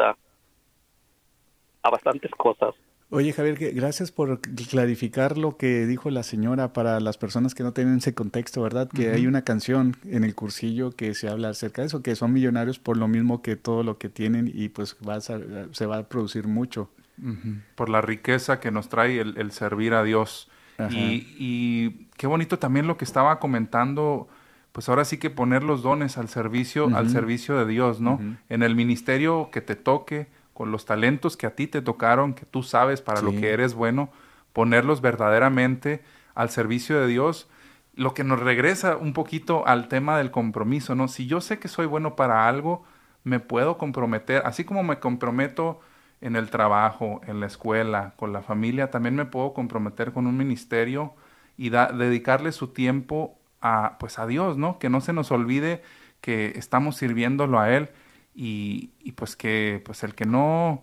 a bastantes cosas. Oye Javier, gracias por clarificar lo que dijo la señora para las personas que no tienen ese contexto, ¿verdad? Que hay una canción en el cursillo que se habla acerca de eso, que son millonarios por lo mismo que todo lo que tienen y pues va se va a producir mucho. Por la riqueza que nos trae el, servir a Dios. Y, qué bonito también lo que estaba comentando, pues ahora sí que poner los dones al servicio, al servicio de Dios, ¿no? En el ministerio que te toque, con los talentos que a ti te tocaron, que tú sabes para lo que eres bueno, ponerlos verdaderamente al servicio de Dios, lo que nos regresa un poquito al tema del compromiso, ¿no? Si yo sé que soy bueno para algo, me puedo comprometer, así como me comprometo en el trabajo, en la escuela, con la familia, también me puedo comprometer con un ministerio y dedicarle su tiempo a pues a Dios, ¿no? Que no se nos olvide que estamos sirviéndolo a él y, y, pues que pues el que no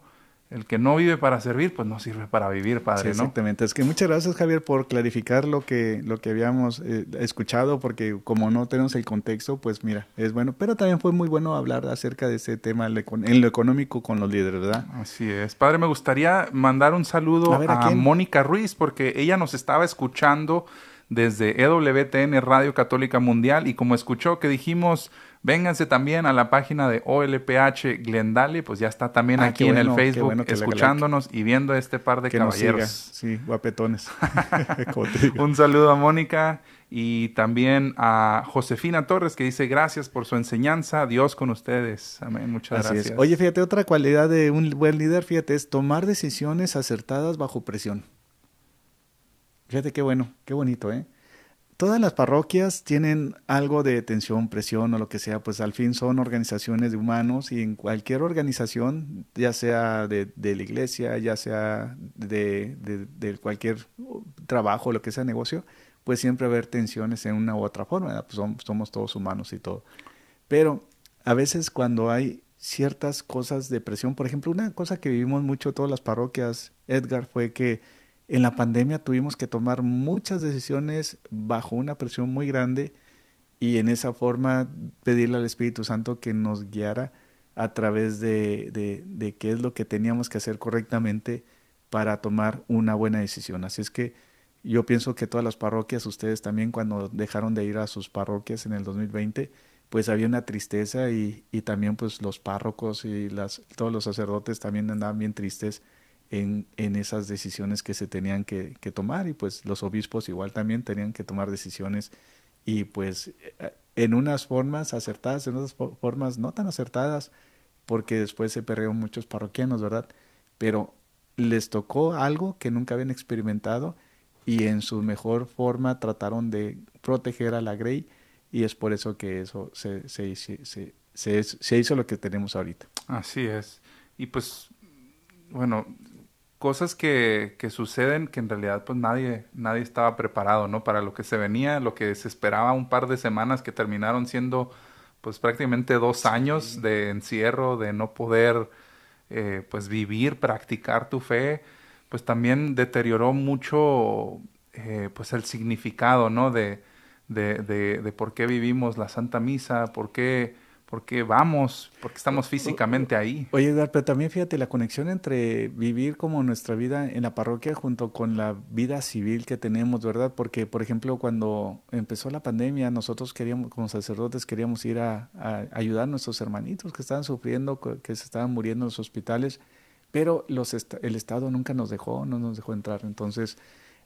el que no vive para servir pues no sirve para vivir padre sí, exactamente. Es que muchas gracias Javier por clarificar lo que lo que habíamos eh, escuchado porque como no tenemos el contexto pues mira es bueno. Pero también fue muy bueno hablar acerca de ese tema en lo económico con los líderes verdad así es. Padre me gustaría mandar un saludo a, a Mónica Ruiz porque ella nos estaba escuchando desde EWTN Radio Católica Mundial y como escuchó que dijimos Vénganse también a la página de OLPH Glendale, pues ya está también ah, aquí en el Facebook escuchándonos y viendo este par de caballeros. Sí, guapetones. (laughs) (laughs) Un saludo a Mónica y también a Josefina Torres que dice gracias por su enseñanza, Dios con ustedes. Amén, muchas gracias. Oye, fíjate, otra cualidad de un buen líder, fíjate, es tomar decisiones acertadas bajo presión. Fíjate qué bueno, qué bonito, ¿eh? Todas las parroquias tienen algo de tensión, presión o lo que sea, pues al fin son organizaciones de humanos y en cualquier organización, ya sea de, la iglesia, ya sea de, de, cualquier trabajo, lo que sea negocio, pues siempre va a haber tensiones en una u otra forma, pues somos, somos todos humanos y todo. Pero a veces cuando hay ciertas cosas de presión, por ejemplo, una cosa que vivimos mucho todas las parroquias, Edgar, fue que en la pandemia tuvimos que tomar muchas decisiones bajo una presión muy grande y en esa forma pedirle al Espíritu Santo que nos guiara a través de, de, qué es lo que teníamos que hacer correctamente para tomar una buena decisión. Así es que yo pienso que todas las parroquias, ustedes también cuando dejaron de ir a sus parroquias en el 2020, pues había una tristeza y, y también pues los párrocos y las, todos los sacerdotes también andaban bien tristes en, en esas decisiones que se tenían que, tomar y pues los obispos igual también tenían que tomar decisiones y pues eh, en unas formas acertadas, en otras formas no tan acertadas, porque después se perdieron muchos parroquianos, ¿verdad? Pero les tocó algo que nunca habían experimentado y en su mejor forma trataron de proteger a la Grey y es por eso que eso se, se, se, se hizo lo que tenemos ahorita. Así es. Y pues, bueno, cosas que, que, suceden que en realidad pues nadie, nadie estaba preparado, ¿no? Para lo que se venía, lo que se esperaba un par de semanas que terminaron siendo pues prácticamente dos años de encierro, de no poder eh, pues vivir, practicar tu fe, pues también deterioró mucho eh, pues el significado, ¿no? De, de, de, de por qué vivimos la Santa Misa, por qué porque vamos, porque estamos físicamente ahí. Oye, Edgar, pero también fíjate la conexión entre vivir como nuestra vida en la parroquia junto con la vida civil que tenemos, ¿verdad? Porque, por ejemplo, cuando empezó la pandemia, nosotros queríamos, como sacerdotes, queríamos ir a, ayudar a nuestros hermanitos que estaban sufriendo, que se estaban muriendo en los hospitales, pero los el Estado nunca nos dejó, no nos dejó entrar. Entonces,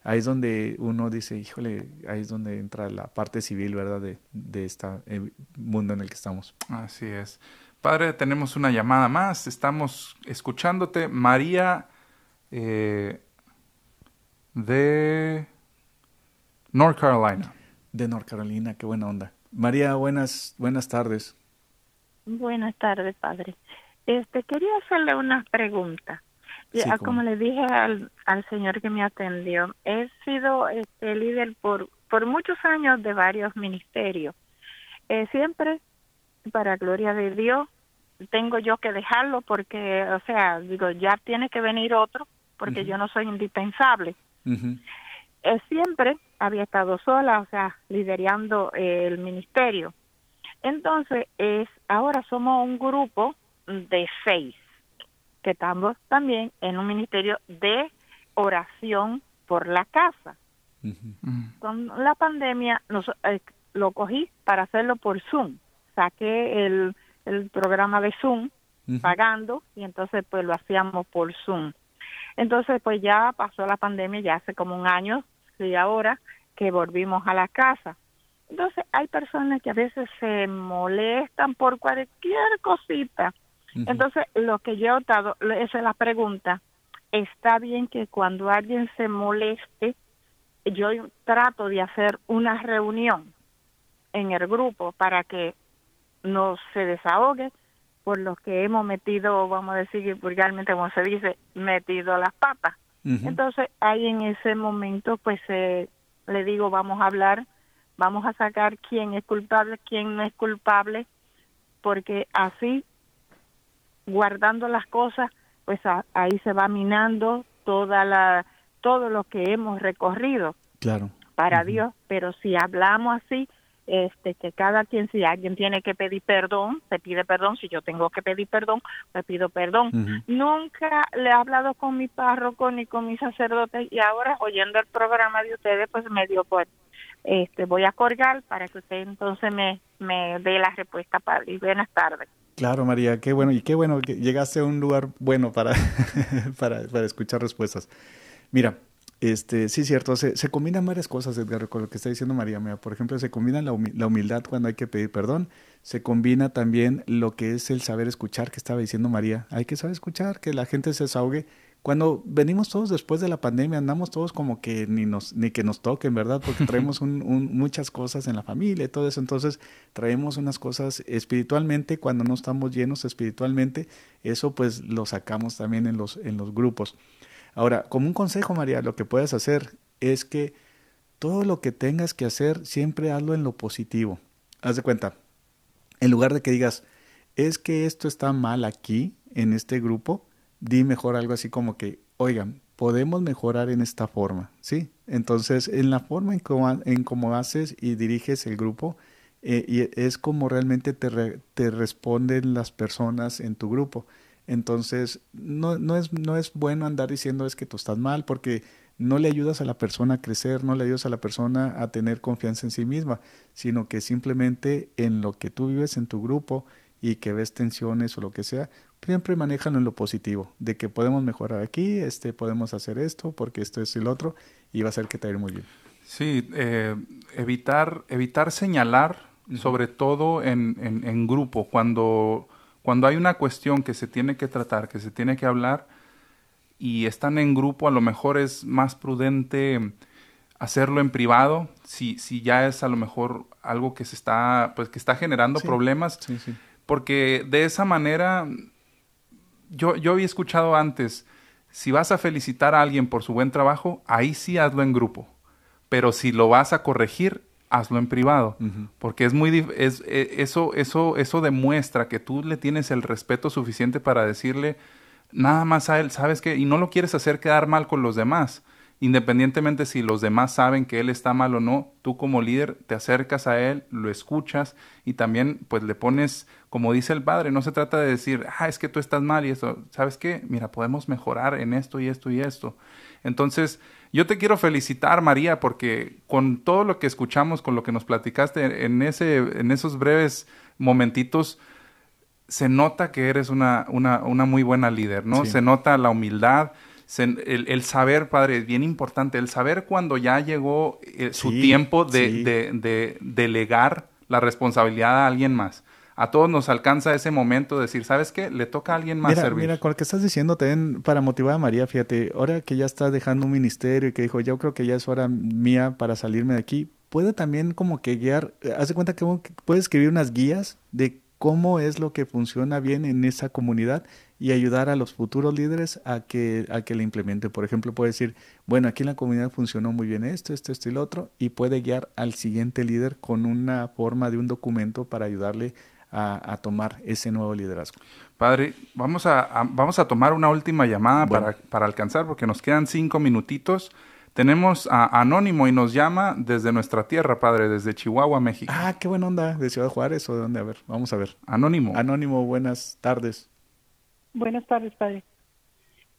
ahí es donde uno dice, híjole, ahí es donde entra la parte civil, ¿verdad? De, de este mundo en el que estamos. Así es. Padre, tenemos una llamada más. Estamos escuchándote. María eh, de North Carolina. De North Carolina, qué buena onda. María, buenas, buenas tardes. Buenas tardes, padre. Este, quería hacerle una pregunta. Ah, como le dije al, al señor que me atendió, he sido este, líder por, por muchos años de varios ministerios. Eh, siempre, para gloria de Dios, tengo yo que dejarlo porque, o sea, digo, ya tiene que venir otro porque yo no soy indispensable. eh, siempre había estado sola, o sea, liderando eh, el ministerio. Entonces, es ahora somos un grupo de seis que estamos también en un ministerio de oración por la casa. Con la pandemia nos, eh, lo cogí para hacerlo por Zoom. Saqué el, el programa de Zoom pagando y entonces pues lo hacíamos por Zoom. Entonces pues ya pasó la pandemia, ya hace como un año y ahora que volvimos a la casa. Entonces hay personas que a veces se molestan por cualquier cosita. Entonces lo que yo he notado, esa es la pregunta, está bien que cuando alguien se moleste, yo trato de hacer una reunión en el grupo para que no se desahogue por lo que hemos metido, vamos a decir vulgarmente, como se dice, metido las patas. Entonces, ahí en ese momento, pues eh, le digo, vamos a hablar, vamos a sacar quién es culpable, quién no es culpable, porque así, guardando las cosas, pues ahí se va minando toda la todo lo que hemos recorrido. Claro. Para Dios, pero si hablamos así, este que cada quien si alguien tiene que pedir perdón se pide perdón. Si yo tengo que pedir perdón me pido perdón. Nunca le he hablado con mi párroco ni con mi sacerdote y ahora oyendo el programa de ustedes pues me dio pues este voy a colgar para que usted entonces me me dé la respuesta padre. Y buenas tardes Claro, María, qué bueno y qué bueno que llegaste a un lugar bueno para, (laughs) para, para escuchar respuestas. Mira, este, sí, cierto, se, se combinan varias cosas, Edgar, con lo que está diciendo María. Mira, por ejemplo, se combina la, humildad cuando hay que pedir perdón, se combina también lo que es el saber escuchar que estaba diciendo María. Hay que saber escuchar, que la gente se desahogue. Cuando venimos todos después de la pandemia, andamos todos como que ni, nos, ni que nos toquen, ¿verdad? Porque traemos muchas cosas en la familia y todo eso. Entonces, traemos unas cosas espiritualmente, cuando no estamos llenos espiritualmente, eso pues lo sacamos también en los, en los grupos. Ahora, como un consejo, María, lo que puedes hacer es que todo lo que tengas que hacer, siempre hazlo en lo positivo. Haz de cuenta, en lugar de que digas, es que esto está mal aquí, en este grupo, di mejor algo así como que, oigan, podemos mejorar en esta forma, ¿sí? Entonces, en la forma en cómo, haces y diriges el grupo, eh, y es como realmente te, te responden las personas en tu grupo. Entonces, no, no, es, no es bueno andar diciendo es que tú estás mal porque no le ayudas a la persona a crecer, no le ayudas a la persona a tener confianza en sí misma, sino que simplemente en lo que tú vives en tu grupo y que ves tensiones o lo que sea, siempre manéjalo en lo positivo, de que podemos mejorar aquí, este, podemos hacer esto, porque esto es el otro, y va a ser que te ir muy bien. Sí, eh, evitar, evitar señalar, sobre todo en, en, en grupo, cuando cuando hay una cuestión que se tiene que tratar, que se tiene que hablar y están en grupo, a lo mejor es más prudente hacerlo en privado, si, si ya es a lo mejor algo que se está, pues que está generando problemas, porque de esa manera, yo, yo había escuchado antes, si vas a felicitar a alguien por su buen trabajo, ahí sí hazlo en grupo, pero si lo vas a corregir, hazlo en privado, porque es muy es, e, eso eso eso demuestra que tú le tienes el respeto suficiente para decirle nada más a él, ¿sabes qué? Y no lo quieres hacer quedar mal con los demás. Independientemente si los demás saben que él está mal o no, tú como líder te acercas a él, lo escuchas y también pues le pones, como dice el padre, no se trata de decir, ah, es que tú estás mal y eso, ¿sabes qué? Mira, podemos mejorar en esto y esto y esto. Entonces, yo te quiero felicitar, María, porque con todo lo que escuchamos, con lo que nos platicaste en, ese, en esos breves momentitos, se nota que eres una, una, una muy buena líder, ¿no? Se nota la humildad, el, saber, padre, es bien importante, el saber cuando ya llegó eh, su tiempo de, de, de, delegar la responsabilidad a alguien más a todos nos alcanza ese momento de decir, ¿sabes qué? Le toca a alguien más mira, servir. Mira, con lo que estás diciendo también para motivar a María, fíjate, ahora que ya está dejando un ministerio y que dijo, yo creo que ya es hora mía para salirme de aquí, puede también como que guiar, eh, hace cuenta que puede escribir unas guías de cómo es lo que funciona bien en esa comunidad y ayudar a los futuros líderes a que, a que le implemente. Por ejemplo, puede decir, bueno, aquí en la comunidad funcionó muy bien esto, esto, esto y lo otro, y puede guiar al siguiente líder con una forma de un documento para ayudarle a, tomar ese nuevo liderazgo. Padre, vamos a, vamos a tomar una última llamada para, para, alcanzar, porque nos quedan cinco minutitos. Tenemos a Anónimo y nos llama desde nuestra tierra, padre, desde Chihuahua, México. Ah, qué buena onda, de Ciudad Juárez o de dónde, a ver, vamos a ver. Anónimo. Anónimo, buenas tardes. Buenas tardes, padre.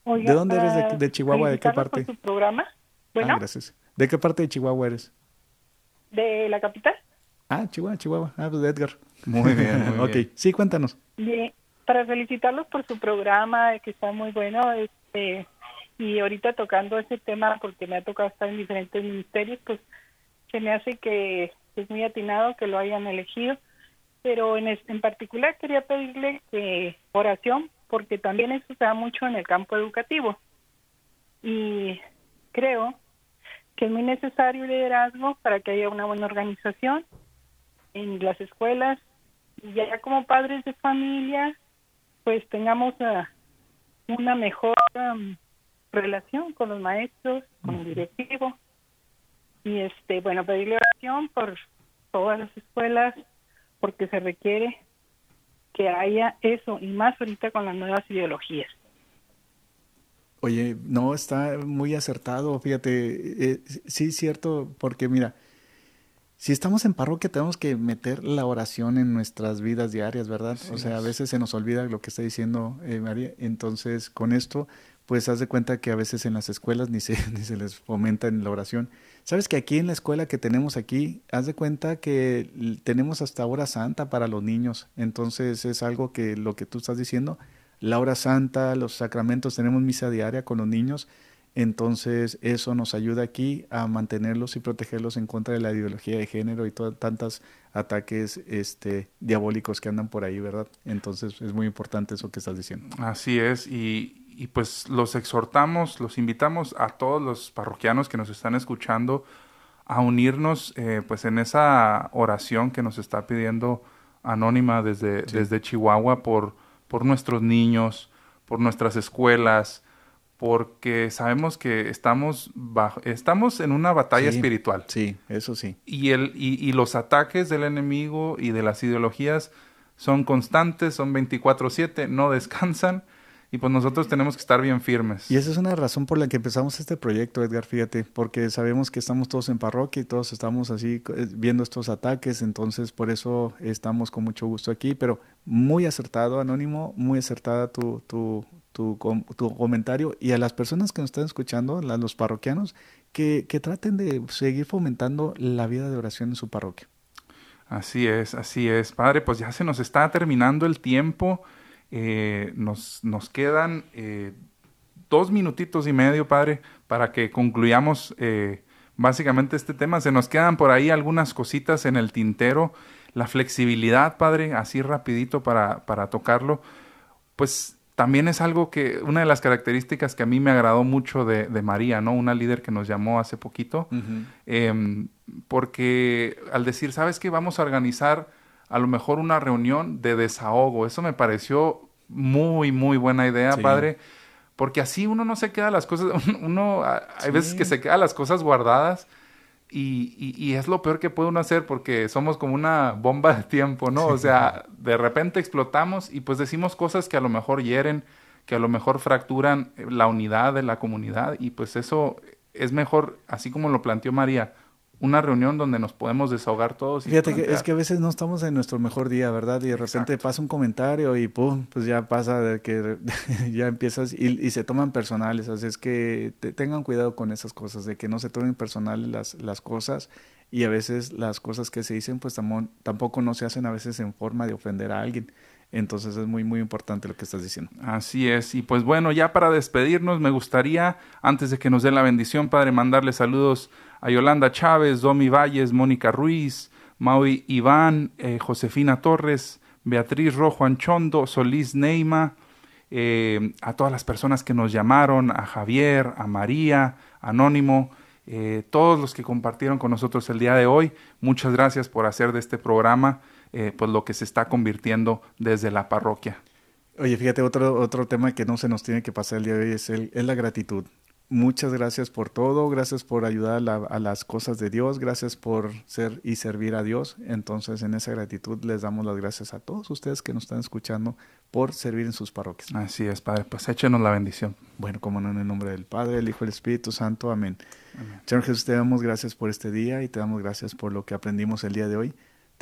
¿De dónde eres? ¿De, Chihuahua? ¿De qué parte? Por su programa. Bueno. Ah, gracias. ¿De qué parte de Chihuahua eres? De la capital. Ah, Chihuahua, Chihuahua. Ah, pues de Edgar. Muy (laughs) bien. ok, sí, cuéntanos. Bien, para felicitarlos por su programa, que está muy bueno. Este, y ahorita tocando ese tema, porque me ha tocado estar en diferentes ministerios, pues se me hace que es muy atinado que lo hayan elegido. Pero en, en particular quería pedirle que oración, porque también eso se da mucho en el campo educativo. Y creo que es muy necesario liderazgo para que haya una buena organización en las escuelas y ya como padres de familia pues tengamos ah, una mejor relación con los maestros, con el directivo y este bueno pedirle oración por todas las escuelas porque se requiere que haya eso y más ahorita con las nuevas ideologías. Oye, no, está muy acertado, fíjate, eh, sí es cierto, porque mira, si estamos en parroquia tenemos que meter la oración en nuestras vidas diarias, ¿verdad? o sea, a veces se nos olvida lo que está diciendo eh, María, entonces con esto, pues haz de cuenta que a veces en las escuelas ni se, (laughs) ni se les fomenta en la oración. Sabes que aquí en la escuela que tenemos aquí, haz de cuenta que tenemos hasta hora santa para los niños, entonces es algo que lo que tú estás diciendo, la hora santa, los sacramentos, tenemos misa diaria con los niños, entonces eso nos ayuda aquí a mantenerlos y protegerlos en contra de la ideología de género y tantos ataques este, diabólicos que andan por ahí, ¿verdad? Entonces es muy importante eso que estás diciendo. Así es, y, y pues los exhortamos, los invitamos a todos los parroquianos que nos están escuchando a unirnos eh, pues en esa oración que nos está pidiendo Anónima desde, desde Chihuahua por por nuestros niños, por nuestras escuelas, porque sabemos que estamos bajo, estamos en una batalla espiritual. Sí, eso sí. Y, el, y, y, los ataques del enemigo y de las ideologías son constantes, son 24/7, no descansan y pues nosotros tenemos que estar bien firmes. Y esa es una razón por la que empezamos este proyecto, Edgar, fíjate, porque sabemos que estamos todos en parroquia y todos estamos así eh, viendo estos ataques, entonces por eso estamos con mucho gusto aquí, pero muy acertado, Anónimo, muy acertada tu, tu, tu, tu comentario y a las personas que nos están escuchando, a los parroquianos, que, que traten de seguir fomentando la vida de oración en su parroquia. Así es, así es. Padre, pues ya se nos está terminando el tiempo. Eh, nos, nos quedan eh, dos minutitos y medio, padre, para que concluyamos eh, básicamente este tema. Se nos quedan por ahí algunas cositas en el tintero. La flexibilidad, padre, así rapidito para, para tocarlo, pues también es algo que, una de las características que a mí me agradó mucho de, de María, ¿no? Una líder que nos llamó hace poquito, em, porque al decir, ¿sabes qué? Vamos a organizar a lo mejor una reunión de desahogo. Eso me pareció muy, muy buena idea, padre. Porque así uno no se queda las cosas, (laughs) uno, hay veces que se queda las cosas guardadas y, y, es lo peor que puede uno hacer porque somos como una bomba de tiempo, ¿no? O sea, de repente explotamos y pues decimos cosas que a lo mejor hieren, que a lo mejor fracturan la unidad de la comunidad y pues eso es mejor, así como lo planteó María, una reunión donde nos podemos desahogar todos. Fíjate que es que a veces no estamos en nuestro mejor día, ¿verdad? Y de repente pasa un comentario y pum, pues ya pasa de que (laughs) ya empiezas y, se toman personales. Así es que tengan cuidado con esas cosas, de que no se tomen personales las, las cosas y a veces las cosas que se dicen pues tampoco no se hacen a veces en forma de ofender a alguien. Entonces es muy, muy importante lo que estás diciendo. Así es. Y pues bueno, ya para despedirnos, me gustaría, antes de que nos dé la bendición, Padre, mandarle saludos a Yolanda Chávez, Domi Valles, Mónica Ruiz, Maui Iván, eh, Josefina Torres, Beatriz Rojo Anchondo, Solís Neima, eh, a todas las personas que nos llamaron, a Javier, a María, Anónimo, eh, todos los que compartieron con nosotros el día de hoy. Muchas gracias por hacer de este programa pues lo que se está convirtiendo desde la parroquia. Oye, fíjate, otro, otro tema que no se nos tiene que pasar el día de hoy es, el, es la gratitud muchas gracias por todo, gracias por ayudar a, las cosas de Dios, gracias por ser y servir a Dios. Entonces, en esa gratitud les damos las gracias a todos ustedes que nos están escuchando por servir en sus parroquias. Así es, Padre, pues échenos la bendición. Bueno, como no, en el nombre del Padre, del Hijo y del Espíritu Santo. Amén. Amén. Señor Jesús, te damos gracias por este día y te damos gracias por lo que aprendimos el día de hoy.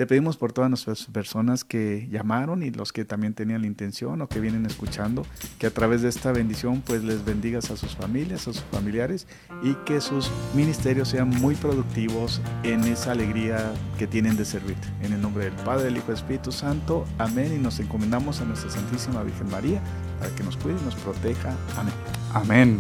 Te pedimos por todas nuestras personas que llamaron y los que también tenían la intención o que vienen escuchando, que a través de esta bendición pues les bendigas a sus familias, a sus familiares y que sus ministerios sean muy productivos en esa alegría que tienen de servir. En el nombre del Padre, del Hijo y del Espíritu Santo. Amén. Y nos encomendamos a nuestra Santísima Virgen María para que nos cuide y nos proteja. Amén. Amén.